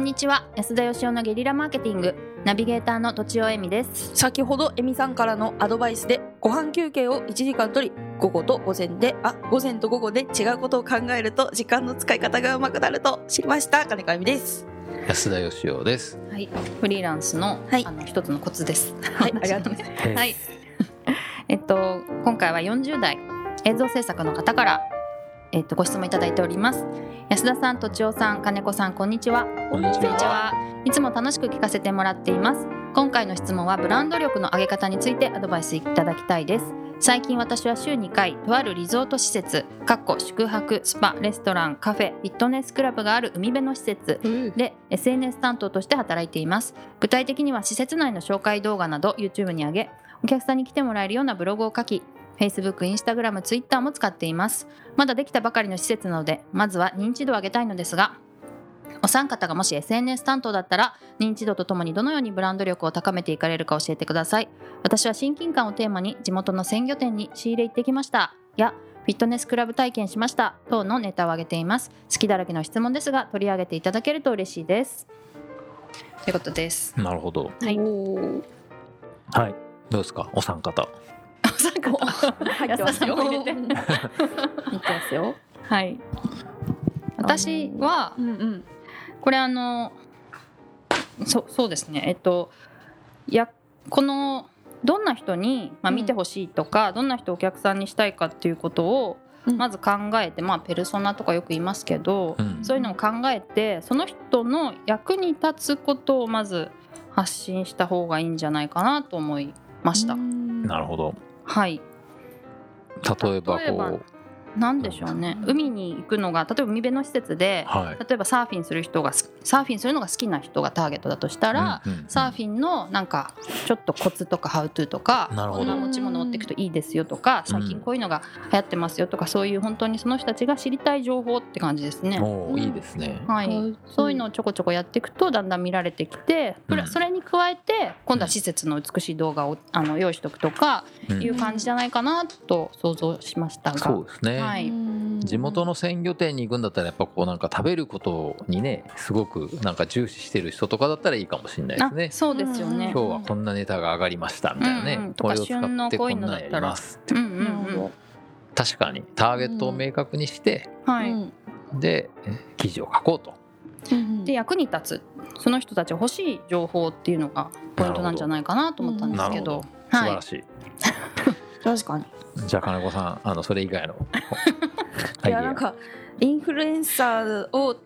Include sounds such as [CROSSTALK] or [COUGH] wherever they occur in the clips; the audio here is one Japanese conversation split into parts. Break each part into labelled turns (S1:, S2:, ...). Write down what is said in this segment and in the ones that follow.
S1: んにちは。安田義雄のゲリラマーケティング。ナビゲーターのとちおえみです。
S2: 先ほどエミさんからのアドバイスでご飯休憩を1時間取り午後と午前であ午前と午後で違うことを考えると時間の使い方がうまくなると知りました。金子由美です。
S3: 安田義雄です。
S1: はい。フリーランスの,、
S2: はい。
S1: あの一つのコツです。
S2: はい。ありがとうございます。
S1: はい。えっと今回は40代。映像制作の方からえっとご質問いただいております。安田さんとちおさん金子さんこんにちは。
S3: こんにち
S1: は。いつも楽しく聞かせてもらっています。今回の質問はブランド力の上げ方についてアドバイスいただきたいです。最近私は週2回とあるリゾート施設かっこ宿泊スパレストランカフェフィットネスクラブがある海辺の施設で SNS 担当として働いています。具体的には施設内の紹介動画など YouTube に上げお客さんに来てもらえるようなブログを書き Facebook、Instagram、Twitter も使っています。まだできたばかりの施設なのでまずは認知度を上げたいのですがお三方がもし SNS 担当だったら認知度とともにどのようにブランド力を高めていかれるか教えてください。私は親近感をテーマに地元の鮮魚店に仕入れ行ってきました。やフィットネスクラブ体験しました。等のネタを挙げています。好きだらけの質問ですが取り上げていただけると嬉しいです。ということです。
S3: なるほど。
S1: はい。
S3: はい。どうですか、お三方。
S1: お三方
S2: 入ってますよ。
S1: 入れて。[LAUGHS]
S2: 入ってますよ。
S1: はい。私は
S2: うんうん。
S1: これあのそそうですね。えっとやこのどんな人に、まあ、
S2: うん。
S1: 見てほしいとか、どんな人をお客さんにしたいかっていうことを
S2: うん。
S1: まず考えて、まあペルソナとかよく言いますけど、
S3: うん。
S1: そういうのを考えてその人の役に立つことをまず発信した方がいいんじゃないかなと思いました。
S3: なるほど。
S1: はい。
S3: 例えばこ
S1: なんでしょうね海に行くのが例えば海辺の施設で
S3: う。はい。
S1: 例えばサーフィンする人がすサーフィンするのが好きな人がターゲットだとしたら、
S3: うんうんうん
S1: サーフィンのなんかちょっとコツとかハウトゥーとか
S3: なるほど
S1: こんな持ち物持っていくといいですよとか最近こういうのが流行ってますよとかそういう本当にその人たちが知りたい情報って感じですね。
S3: おお、いいですね。
S1: はい
S2: はい
S1: そういうのをちょこちょこやっていくとだんだん見られてきてそれに加えて今度は施設の美しい動画をあの用意しておくとか
S3: うん
S1: いう感じじゃないかなと想像しましたが。
S3: そうですね。
S1: はい。
S3: 地元の鮮魚店に行くんだったらやっぱこうなんか食べることにねすごくなんか重視してる人とかだったらいいかもしれないですね。
S1: あ。そうですよね。
S3: 今日はこんなネタが上がりましたみたいなね、
S1: うんうん
S3: これを使って
S1: こうい
S3: こなやりますって。確かにターゲットを明確にして、
S1: はい、
S2: うん
S3: でえ記事を書こうと。
S2: うん
S1: で役に立つその人たちが欲しい情報っていうのがポイントなんじゃないかなと思ったんですけど。はい。
S3: 素晴らしい、[LAUGHS]
S2: 確かに
S3: じゃあ金子さんあのそれ以外の。[LAUGHS]
S2: いやなんかインフルエンサーを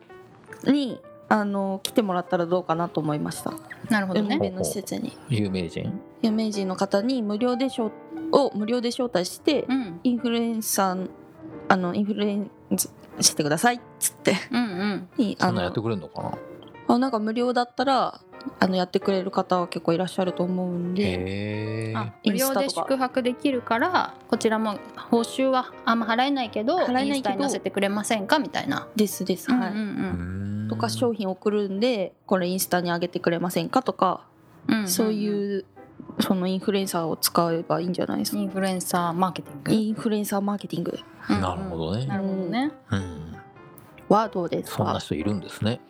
S2: にあの来てもらったらどうかなと思いました。
S1: なるほどね。
S2: 海辺の施設に。
S3: 有名人？
S2: 有名人の方に無料でしょを無料で招待して、
S1: うん。
S2: インフルエンサーあのインフルエンスしてくださいっつって。
S1: うんうん。
S2: にあ
S3: そんなやって
S2: の
S3: くれるのかな？
S2: あなんか無料だったらあのやってくれる方は結構いらっしゃると思うんで、
S1: あ
S2: イ
S1: 無料で
S2: ンスタとか。
S1: 宿泊できるからこちらも報酬はあんま払えないけど
S2: 払えないけど
S1: インスタに載せてくれませんかみたいな。
S2: ですです、はい、
S1: うんうん
S2: とか商品送るんでこれインスタに上げてくれませんかとか、
S1: うんうん
S2: そういうそのインフルエンサーを使えばいいんじゃないですか。
S1: インフルエンサーマーケティング。
S2: インフルエンサーマーケティング。
S1: うんうん
S3: なるほどね。
S1: なるほどね。
S3: うん。
S2: はどうですか？
S3: そんな人いるんですね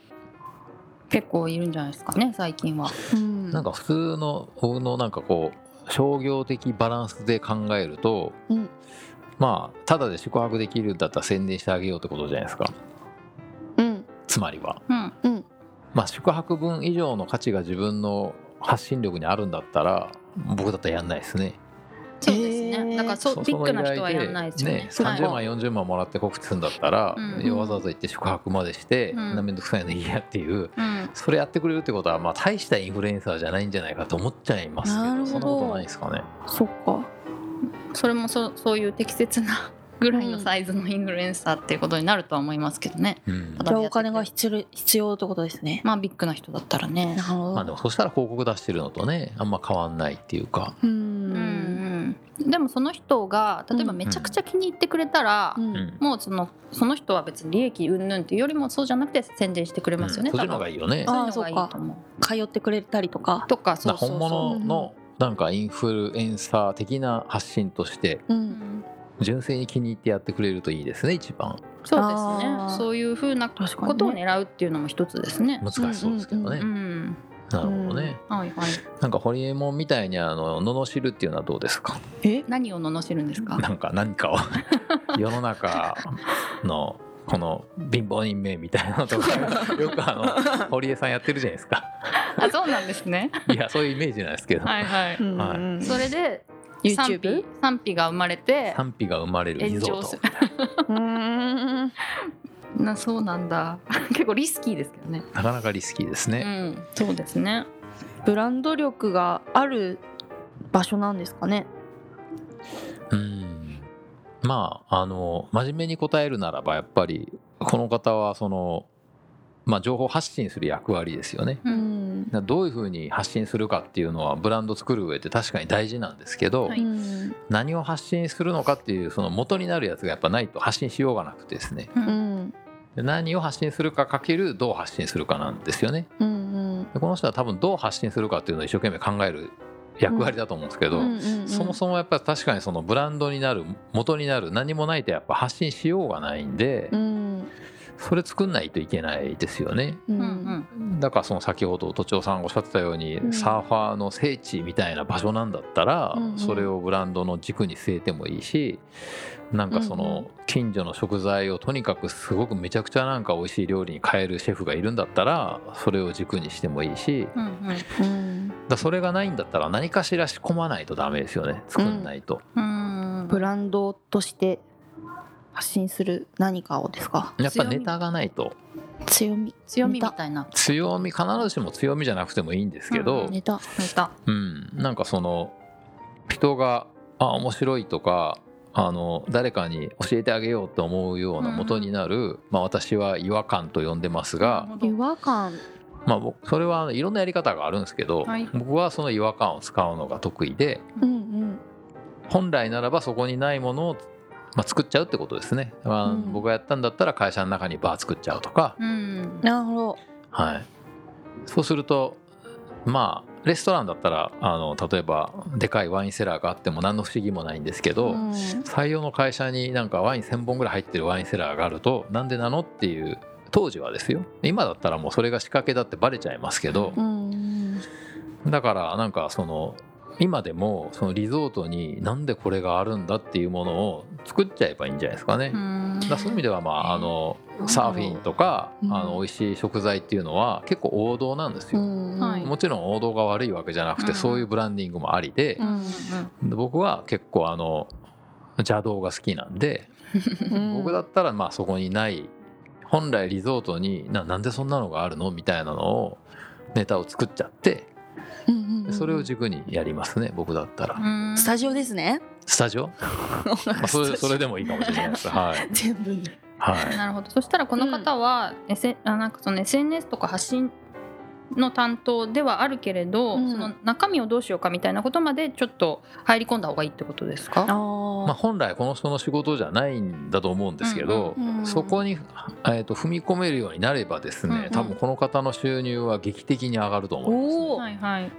S1: 結構いるんじゃないですかね最近は。
S2: うん。
S3: なんか普通の僕のなんかこう商業的バランスで考えると、
S2: うん。
S3: まあただで宿泊できるんだったら宣伝してあげようってことじゃないですか。
S2: うん。
S3: つまりは。
S1: うん。
S2: うん。
S3: まあ宿泊分以上の価値が自分の発信力にあるんだったら僕だったらやんないですね
S1: ですね、
S2: へー
S1: だからそうビッグな人はやらないですよね。
S3: ね
S2: そう
S1: はい
S3: 30万40万もらって告知するんだったら、
S1: うん。
S3: わざわざ行って宿泊までして、
S1: うん。
S3: こんな面倒くさいのいいやっていう
S1: うん。
S3: それやってくれるってことはまあ大したインフルエンサーじゃないんじゃないかと思っちゃいますけ
S2: なるほど。
S3: どそんなことないですかね。
S2: そっか。
S1: それもそそういう適切なぐらいのサイズのインフルエンサーっていうことになるとは思いますけどね。
S3: うん。
S1: ただ
S2: じゃあお金が必要必要ってことですね。
S1: まあビッグな人だったらね。
S2: な。るほど。
S3: まあでもそしたら広告出してるのとねあんま変わんないっていうか、
S2: う
S1: うんん、でもその人が例えばめちゃくちゃ気に入ってくれたら、
S2: うん。
S3: うん。
S1: もうそのその人は別に利益云々っていうよりもそうじゃなくて宣伝してくれますよね、
S3: うん。そっちの方
S1: 多分
S3: がいいよね。
S1: そういうのがいい
S2: あーそっか
S1: と思う。
S2: 通ってくれたりとか。
S1: とかそうそうそう。
S3: 本物のなんかインフルエンサー的な発信として純粋に気に入ってやってくれるといいですね一番。
S1: そうですね。そういうふうなことを狙うっていうのも一つですね。
S3: 難しそうですけどね、
S1: うん
S3: なるほどね、
S1: はいはい。
S3: なんかホリエモンみたいにあの罵るっていうのはどうですか？
S2: え？
S1: 何を罵るんですか？
S3: なんか何かを。[LAUGHS] 世の中のこの貧乏人名みたいなのとか [LAUGHS] よくあの堀江さんやってるじゃないですか。
S1: あそうなんですね。
S3: いやそういうイメージなんですけど、
S1: はいはい。
S2: うん
S3: はい
S2: うん。
S1: それで賛
S2: YouTube?
S1: 否賛否が生まれて
S3: 賛否が生まれるリゾート
S1: 炎上する。[LAUGHS]
S2: うーん
S1: なそうなんだ。[LAUGHS] 結構リスキーですけどね。
S3: なかなかリスキーです
S1: う
S3: ね、
S1: ん。そうですね。
S2: ブランド力がある場所なんですかね。
S3: うん。まああの真面目に答えるならばやっぱりこの方はそのまあ情報発信する役割ですよね。
S1: う
S2: うん。
S3: どういうふうに発信するかっていうのはブランド作る上で確かに大事なんですけど、
S1: はい。
S2: うん
S3: 何を発信するのかっていうその元になるやつがやっぱないと発信しようがなくてですね。
S1: う
S2: うん
S3: 何を発信するかかけるどう発信するかなんですよね。
S2: うん
S3: でこの人は多分どう発信するかっていうのを一生懸命考える役割だと思うんですけど、
S2: うんうん
S3: そもそもやっぱり確かにそのブランドになる元になる何もないとやっぱ発信しようがないんで
S2: うん。
S3: それ作んないといけないですよね。
S2: う
S1: うんん
S3: だからその先ほど都庁さんがおっしゃってたように、
S2: うん。
S3: サーファーの聖地みたいな場所なんだったら、
S2: うんうん。
S3: それをブランドの軸に据えてもいいしなんかその近所の食材をとにかくすごくめちゃくちゃなんか美味しい料理に変えるシェフがいるんだったらそれを軸にしてもいいし
S1: うんうん。
S2: うん
S3: だそれがないんだったら何かしら仕込まないとダメですよね。作んないと。
S1: うん。
S2: ブランドとして発信する何かをですか？
S3: やっぱネタがないと。
S2: 強み。
S1: 強みみたいな。
S3: 強み必ずしも強みじゃなくてもいいんですけど、
S2: ネタ。
S1: ネタ。
S3: うん、なんかその人があ面白いとかあの誰かに教えてあげようと思うような元になる、まあ、私は違和感と呼んでますが、
S2: 違和感。
S3: まあ、僕それはいろんなやり方があるんですけど、
S1: はい。
S3: 僕はその違和感を使うのが得意で
S2: うんうん。
S3: 本来ならばそこにないものを、まあ、作っちゃうってことですね、まあ
S2: うん。
S3: 僕がやったんだったら会社の中にバー作っちゃうとか、
S1: うん。
S2: なるほど
S3: はい、そうするとまあレストランだったらあの例えばでかいワインセラーがあっても何の不思議もないんですけど、
S2: うん。
S3: 採用の会社になんかワイン1,000本ぐらい入ってるワインセラーがあるとなんでなのっていう当時はですよ。今だったらもうそれが仕掛けだってバレちゃいますけど。
S2: うん。
S3: だからなんかその今でもそのリゾートになんでこれがあるんだっていうものを作っちゃえばいいんじゃないですかね。
S1: うん。
S3: だそういう意味ではまああのサーフィンとか
S2: うん。
S3: あの美味しい食材っていうのは結構王道なんですよ。
S2: うん。
S1: はい。
S3: もちろん王道が悪いわけじゃなくて
S1: うん。
S3: そういうブランディングもありで僕は結構あの邪道が好きなんで
S2: うん。
S3: 僕だったらまあそこにない本来リゾートにななんでそんなのがあるのみたいなのをネタを作っちゃってそれを軸にやりますね僕だったら。
S1: うん。
S2: スタジオですね。
S3: スタジオ、[LAUGHS] まあ、それそれでもいいかもしれないです。はい、
S2: 全部に
S3: はい、
S1: なるほど。そしたらこの方は、S あなんかその SNS とか発信の担当ではあるけれど、
S2: うん。
S1: その中身をどうしようかみたいなことまでちょっと入り込んだ方がいいってことですか？
S2: あ
S3: まあ、本来この人の仕事じゃないんだと思うんですけど、
S2: うんうん。
S3: そこに、えー、と踏み込めるようになればですね、
S1: うんうん。
S3: 多分この方の収入は劇的に上がると思います、
S2: おお
S1: はいはい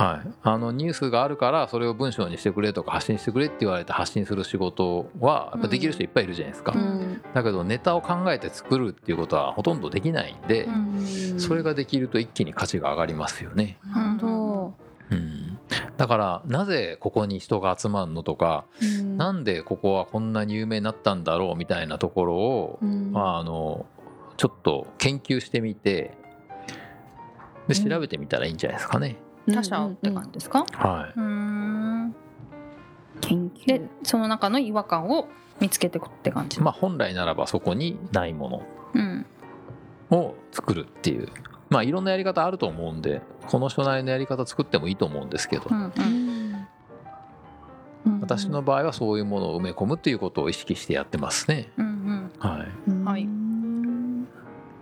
S3: はい、あのニュースがあるからそれを文章にしてくれとか発信してくれって言われて発信する仕事はやっぱできる人いっぱいいるじゃないですか、
S2: うん。
S3: だけどネタを考えて作るっていうことはほとんどできないんで、
S1: うん。
S3: それができると一気に価値が上がりますよね、うん、だからなぜここに人が集まるのとか、
S2: ど
S3: なんでここはこんなに有名になったんだろうみたいなところを、
S2: うん。
S3: まあ、あのちょっと研究してみてで
S2: うん。
S3: 調べてみたらいいんじゃないですかね。
S1: 他者って感じですか？
S3: は
S1: うー。ん
S2: 研究。
S1: でその中の違和感を見つけていくって感じ、
S3: いまあ、本来ならばそこにないも
S1: うん。
S3: のを作るっていう。まあいろんなやり方あると思うんでこの人なりのやり方作ってもいいと思うんですけど、
S1: うんうん。
S3: 私の場合はそういうものを埋め込むっていうことを意識してやってますね。
S1: うん。
S3: はい、
S2: うん。
S1: はい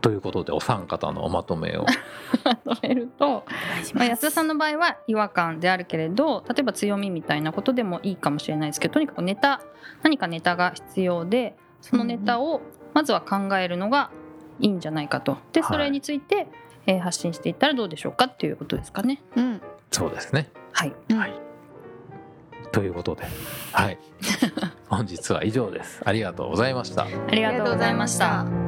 S3: ということでお三方のおまとめを。[LAUGHS]
S1: まとめると、まあ、安田さんの場合は違和感であるけれど例えば強みみたいなことでもいいかもしれないですけどとにかくネタ何かネタが必要でそのネタをまずは考えるのがいいんじゃないかと。で
S3: はい。
S1: それについて、えー発信していったらどうでしょうかっていうことですかね。
S2: うん。
S3: そうですね。
S1: はい、
S2: うん。
S3: はい。ということではい。[LAUGHS] 本日は以上です。ありがとうございました。
S1: ありがとうございました